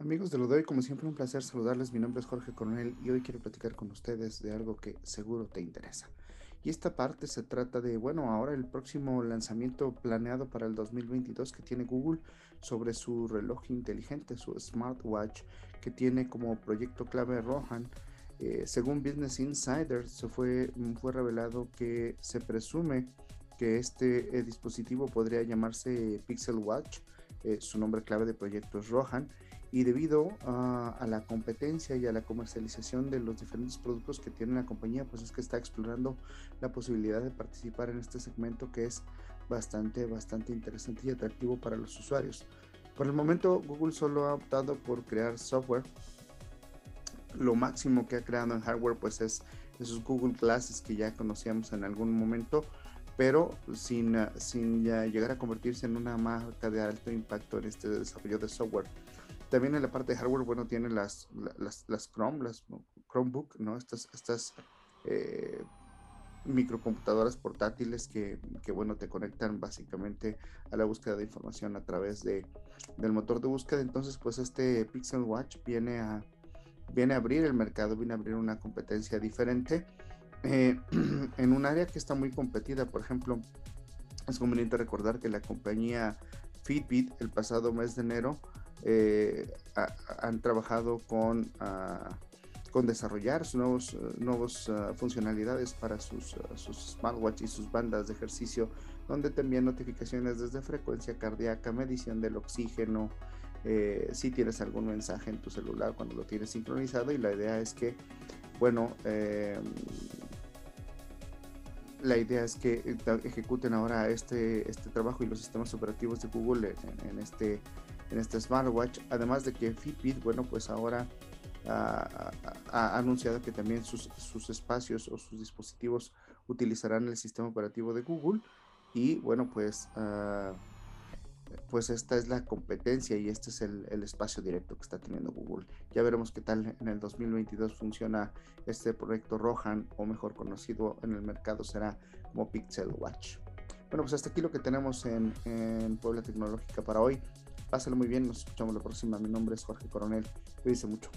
Amigos de lo de hoy, como siempre un placer saludarles. Mi nombre es Jorge Coronel y hoy quiero platicar con ustedes de algo que seguro te interesa. Y esta parte se trata de, bueno, ahora el próximo lanzamiento planeado para el 2022 que tiene Google sobre su reloj inteligente, su smartwatch, que tiene como proyecto clave Rohan. Eh, según Business Insider, se fue, fue revelado que se presume que este eh, dispositivo podría llamarse Pixel Watch. Eh, su nombre clave de proyecto es Rohan y debido a, la competencia y a la comercialización de los diferentes productos que tiene la compañía, pues es que está explorando la posibilidad de participar en este segmento que es bastante, bastante interesante y atractivo para los usuarios. Por el momento, Google solo ha optado por crear software. Lo máximo que ha creado en hardware, pues es esos Google Glasses que ya conocíamos en algún momento, pero sin, sin llegar a convertirse en una marca de alto impacto en este desarrollo de software. También en la parte de hardware, bueno, tiene las, las, las Chrome, las Chromebook, ¿no? Estas, estas eh, microcomputadoras portátiles que, que, bueno, te conectan básicamente a la búsqueda de información a través de, del motor de búsqueda. Entonces, pues este Pixel Watch viene a, viene a abrir el mercado, viene a abrir una competencia diferente eh, en un área que está muy competida. Por ejemplo, es conveniente recordar que la compañía Fitbit el pasado mes de enero eh, han trabajado con, ah, con desarrollar sus nuevos, nuevos ah, funcionalidades para sus, ah, sus smartwatch y sus bandas de ejercicio, donde te envían notificaciones desde frecuencia cardíaca, medición del oxígeno, eh, si tienes algún mensaje en tu celular cuando lo tienes sincronizado y la idea es que, bueno, eh, la idea es que ejecuten ahora este, este trabajo y los sistemas operativos de Google en este en este smartwatch, además de que Fitbit, bueno, pues ahora ha, anunciado que también sus, sus, espacios o sus dispositivos utilizarán el sistema operativo de Google y bueno, pues, pues esta es la competencia y este es el, el, espacio directo que está teniendo Google. Ya veremos qué tal en el 2022 funciona este proyecto Rohan o mejor conocido en el mercado será como Pixel Watch. Bueno, pues hasta aquí lo que tenemos en, en Puebla Tecnológica para hoy. Pásalo muy bien, nos escuchamos la próxima. Mi nombre es Jorge Coronel. Cuídense mucho.